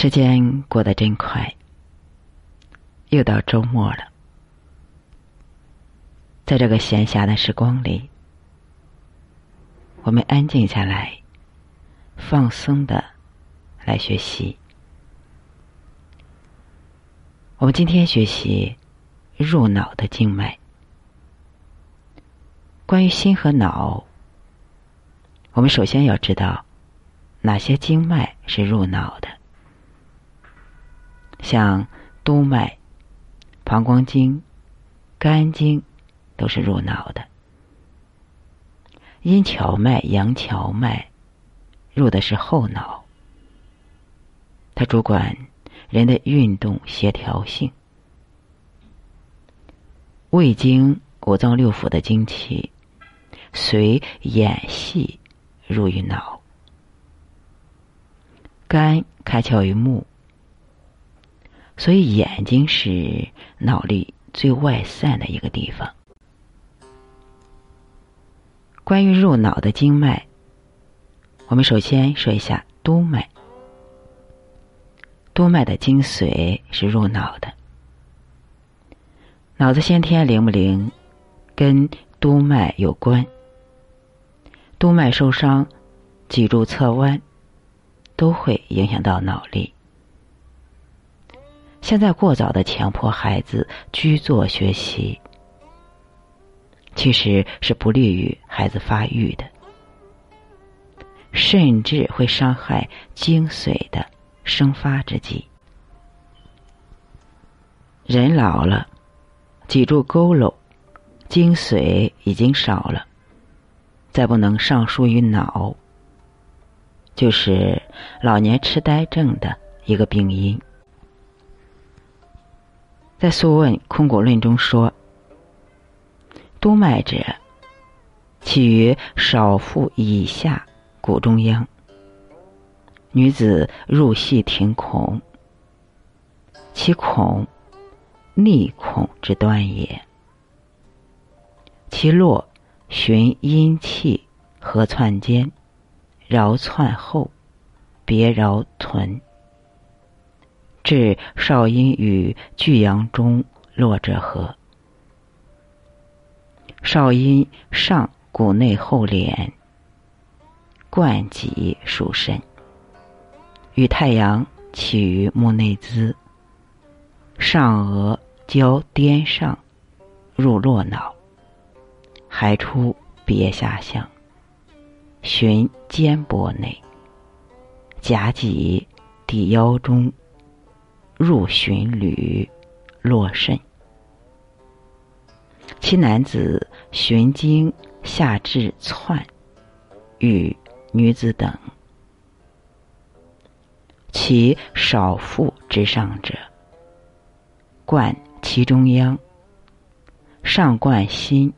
时间过得真快，又到周末了。在这个闲暇的时光里，我们安静下来，放松的来学习。我们今天学习入脑的经脉。关于心和脑，我们首先要知道哪些经脉是入脑的。像督脉、膀胱经、肝经都是入脑的。阴跷脉、阳跷脉入的是后脑，它主管人的运动协调性。胃经、五脏六腑的精气随眼系入于脑，肝开窍于目。所以，眼睛是脑力最外散的一个地方。关于入脑的经脉，我们首先说一下督脉。督脉的精髓是入脑的。脑子先天灵不灵，跟督脉有关。督脉受伤，脊柱侧弯，都会影响到脑力。现在过早的强迫孩子居坐学习，其实是不利于孩子发育的，甚至会伤害精髓的生发之机。人老了，脊柱佝偻，精髓已经少了，再不能上输于脑，就是老年痴呆症的一个病因。在《素问·空谷论》中说：“督脉者，起于少腹以下骨中央。女子入系庭孔，其孔逆孔之端也。其络循阴气合窜间，绕窜后，别绕臀。”至少阴与巨阳中络者合。少阴上骨内后敛，贯脊属肾，与太阳起于目内眦，上额交颠上，入络脑，还出别下象，循肩膊内，夹脊抵腰中。入循履，络肾。其男子循经下至窜，与女子等。其少妇之上者，贯其中央，上贯心，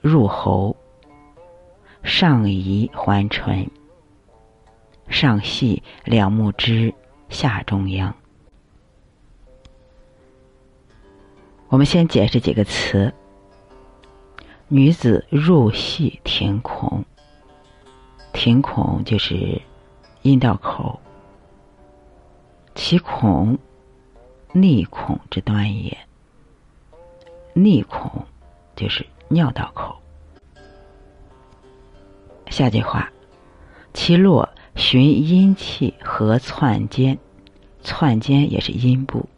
入喉，上移环唇，上系两目之下中央。我们先解释几个词。女子入戏庭孔，庭孔就是阴道口，其孔逆孔之端也。逆孔就是尿道口。下句话，其络循阴气和窜间，窜间也是阴部。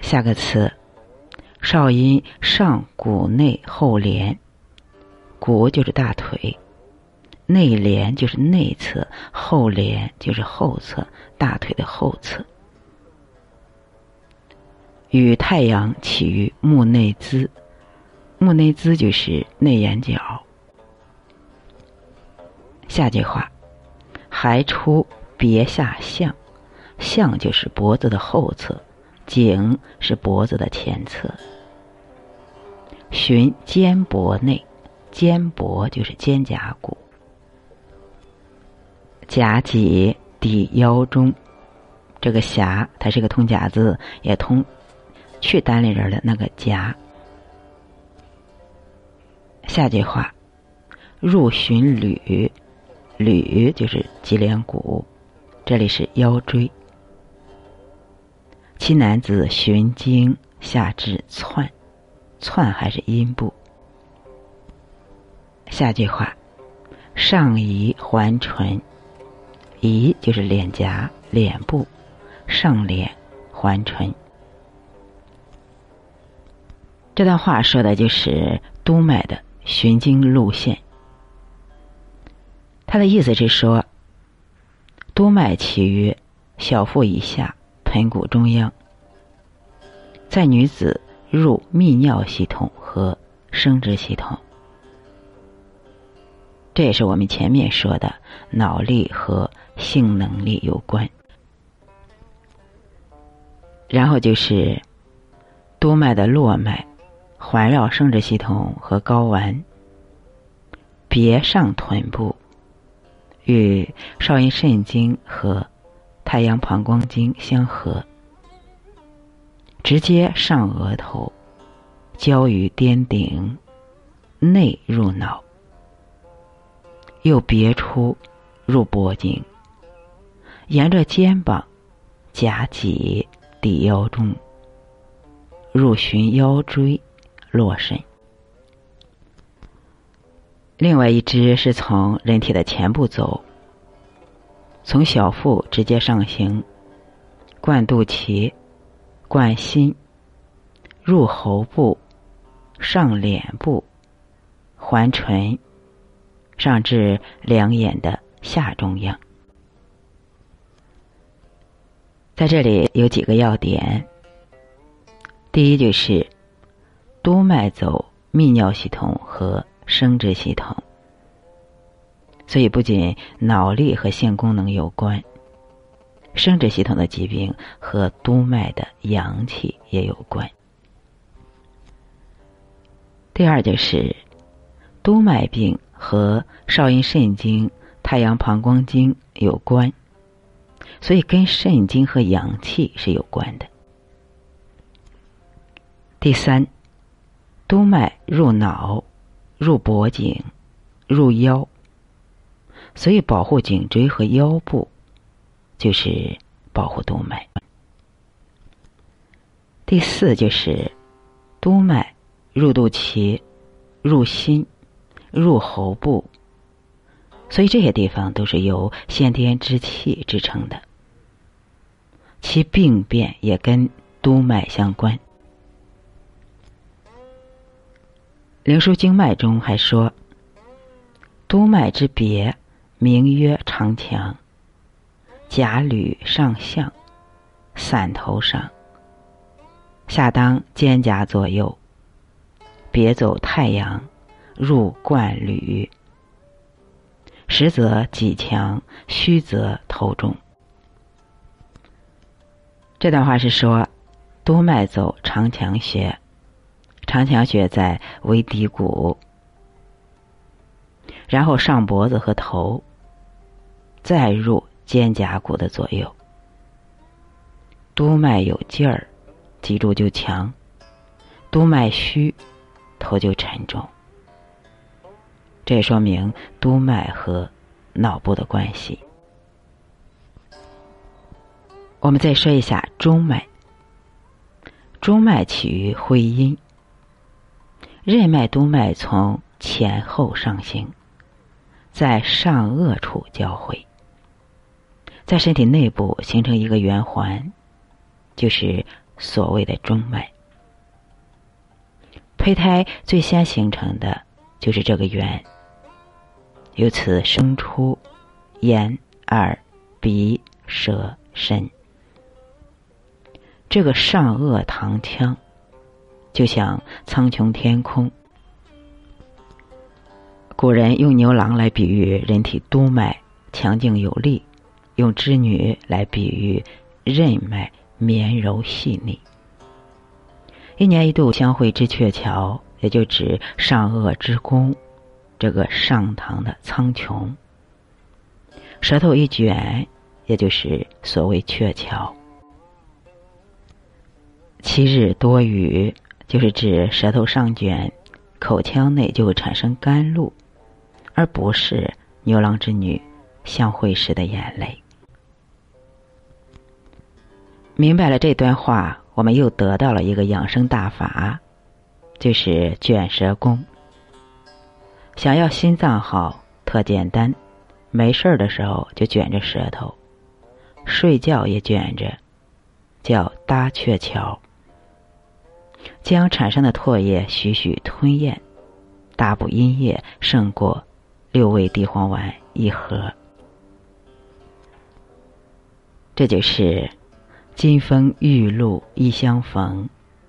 下个词，少阴上骨内后连，骨就是大腿，内连就是内侧，后连就是后侧，大腿的后侧。与太阳起于目内眦，目内眦就是内眼角。下句话，还出别下象，象就是脖子的后侧。颈是脖子的前侧，循肩脖内，肩脖就是肩胛骨，夹脊抵腰中，这个狭它是个通假字，也通去单立人的那个夹。下句话，入循履，履就是脊梁骨，这里是腰椎。其男子循经下至窜，窜还是阴部。下句话，上移环唇，移就是脸颊、脸部，上脸环唇。这段话说的就是督脉的循经路线。他的意思是说，督脉起于小腹以下盆骨中央，在女子入泌尿系统和生殖系统。这也是我们前面说的脑力和性能力有关。然后就是督脉的络脉。环绕生殖系统和睾丸，别上臀部，与少阴肾经和太阳膀胱经相合，直接上额头，交于颠顶，内入脑，又别出入脖颈，沿着肩膀夹脊抵腰中，入循腰椎。落身。另外一只是从人体的前部走，从小腹直接上行，贯肚脐，贯心，入喉部，上脸部，环唇，上至两眼的下中央。在这里有几个要点，第一就是。督脉走泌尿系统和生殖系统，所以不仅脑力和性功能有关，生殖系统的疾病和督脉的阳气也有关。第二就是督脉病和少阴肾经、太阳膀胱经有关，所以跟肾经和阳气是有关的。第三。督脉入脑，入脖颈，入腰，所以保护颈椎和腰部，就是保护督脉。第四就是督脉入肚脐，入心，入喉部，所以这些地方都是由先天之气支撑的，其病变也跟督脉相关。灵枢经脉中还说：“督脉之别，名曰长强。甲履上象，散头上，下当肩胛左右。别走太阳，入冠履。实则脊强，虚则头重。”这段话是说，督脉走长强穴。长强穴在尾骶骨，然后上脖子和头，再入肩胛骨的左右。督脉有劲儿，脊柱就强；督脉虚，头就沉重。这说明督脉和脑部的关系。我们再说一下中脉，中脉起于会阴。任脉督脉从前后上行，在上颚处交汇，在身体内部形成一个圆环，就是所谓的中脉。胚胎最先形成的就是这个圆，由此生出眼、耳、鼻、舌、身。这个上颚膛腔。就像苍穹天空，古人用牛郎来比喻人体督脉强劲有力，用织女来比喻任脉绵柔细腻。一年一度相会之鹊桥，也就指上颚之宫，这个上堂的苍穹。舌头一卷，也就是所谓鹊桥。七日多雨。就是指舌头上卷，口腔内就会产生甘露，而不是牛郎织女相会时的眼泪。明白了这段话，我们又得到了一个养生大法，就是卷舌功。想要心脏好，特简单，没事儿的时候就卷着舌头，睡觉也卷着，叫搭鹊桥。将产生的唾液徐徐吞咽，大补阴液胜过六味地黄丸一盒。这就是金风玉露一相逢，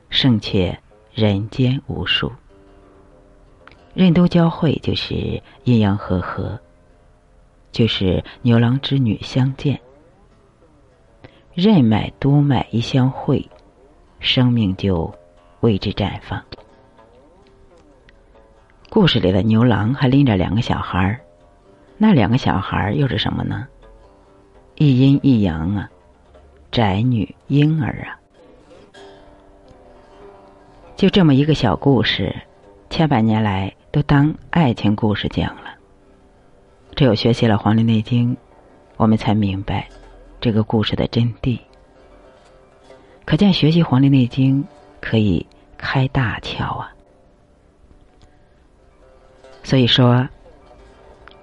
胜却人间无数。任督交汇就是阴阳和合，就是牛郎织女相见。任脉督脉一相会，生命就为之绽放。故事里的牛郎还拎着两个小孩儿，那两个小孩儿又是什么呢？一阴一阳啊，宅女婴儿啊，就这么一个小故事，千百年来都当爱情故事讲了。只有学习了《黄帝内经》，我们才明白这个故事的真谛。可见学习《黄帝内经》可以开大窍啊！所以说，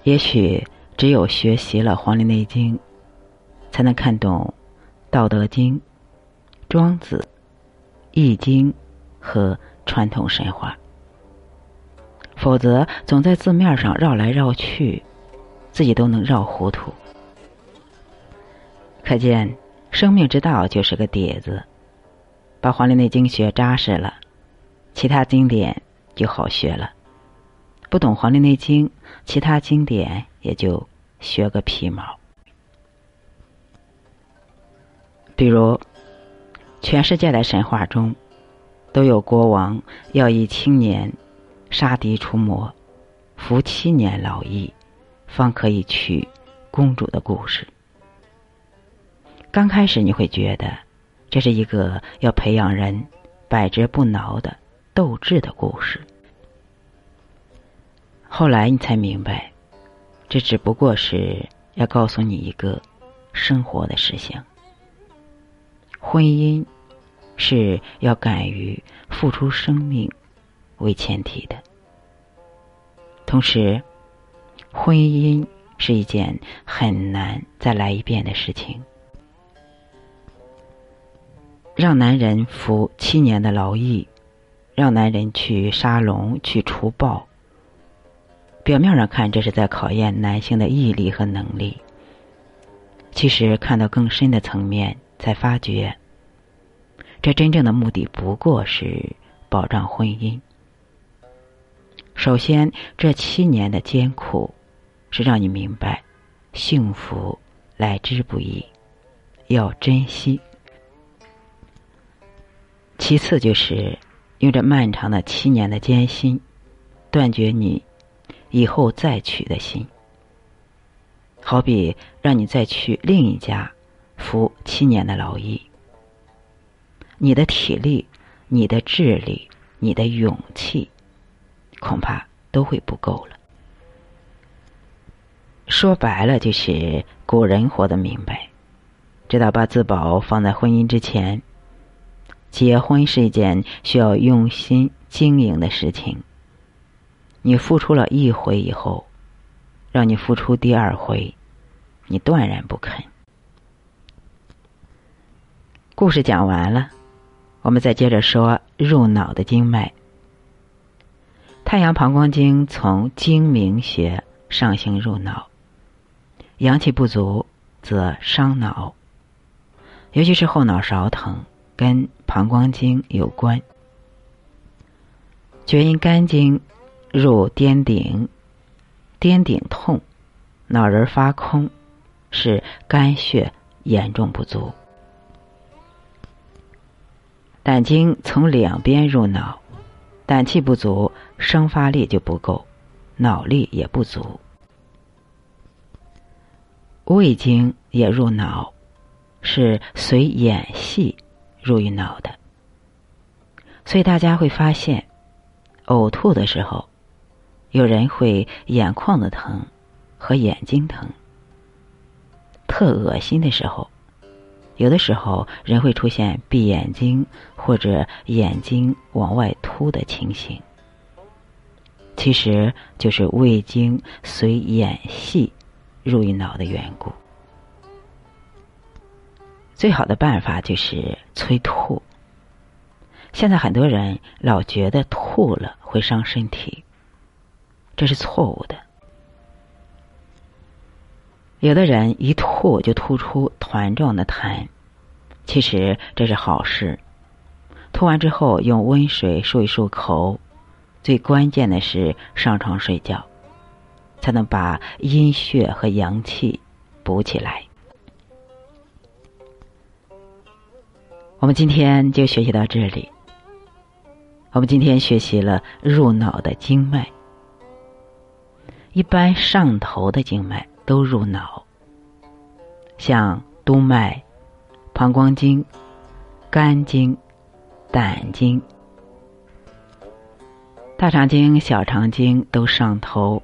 也许只有学习了《黄帝内经》。才能看懂《道德经》《庄子》《易经》和传统神话，否则总在字面上绕来绕去，自己都能绕糊涂。可见生命之道就是个碟子，把《黄帝内经》学扎实了，其他经典就好学了；不懂《黄帝内经》，其他经典也就学个皮毛。比如，全世界的神话中，都有国王要以青年杀敌除魔，服七年劳役，方可以娶公主的故事。刚开始你会觉得这是一个要培养人百折不挠的斗志的故事，后来你才明白，这只不过是要告诉你一个生活的实相。婚姻是要敢于付出生命为前提的，同时，婚姻是一件很难再来一遍的事情。让男人服七年的劳役，让男人去杀龙去除暴，表面上看这是在考验男性的毅力和能力，其实看到更深的层面。才发觉，这真正的目的不过是保障婚姻。首先，这七年的艰苦，是让你明白，幸福来之不易，要珍惜。其次，就是用这漫长的七年的艰辛，断绝你以后再娶的心。好比让你再去另一家。服七年的劳役，你的体力、你的智力、你的勇气，恐怕都会不够了。说白了，就是古人活得明白，知道把自保放在婚姻之前。结婚是一件需要用心经营的事情。你付出了一回以后，让你付出第二回，你断然不肯。故事讲完了，我们再接着说入脑的经脉。太阳膀胱经从睛明穴上行入脑，阳气不足则伤脑，尤其是后脑勺疼，跟膀胱经有关。厥阴肝经入颠顶，颠顶痛，脑仁发空，是肝血严重不足。胆经从两边入脑，胆气不足，生发力就不够，脑力也不足。胃经也入脑，是随眼系入于脑的。所以大家会发现，呕吐的时候，有人会眼眶子疼和眼睛疼；特恶心的时候，有的时候人会出现闭眼睛或者眼睛往外凸的情形，其实就是胃经随眼系入于脑的缘故。最好的办法就是催吐。现在很多人老觉得吐了会伤身体，这是错误的。有的人一吐就吐出团状的痰，其实这是好事。吐完之后用温水漱一漱口，最关键的是上床睡觉，才能把阴血和阳气补起来。我们今天就学习到这里。我们今天学习了入脑的经脉，一般上头的经脉都入脑，像督脉、膀胱经、肝经、胆经、大肠经、小肠经都上头，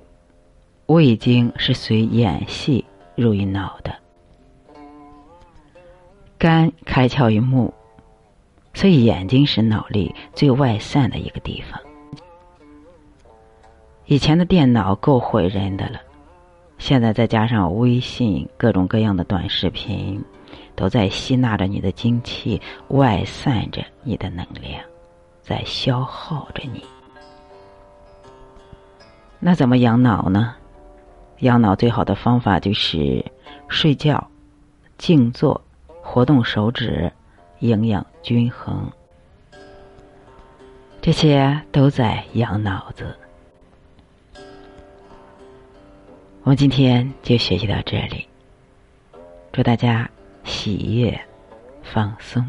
胃经是随眼系入于脑的，肝开窍于目。所以，眼睛是脑力最外散的一个地方。以前的电脑够毁人的了，现在再加上微信各种各样的短视频，都在吸纳着你的精气，外散着你的能量，在消耗着你。那怎么养脑呢？养脑最好的方法就是睡觉、静坐、活动手指。营养均衡，这些都在养脑子。我们今天就学习到这里，祝大家喜悦、放松。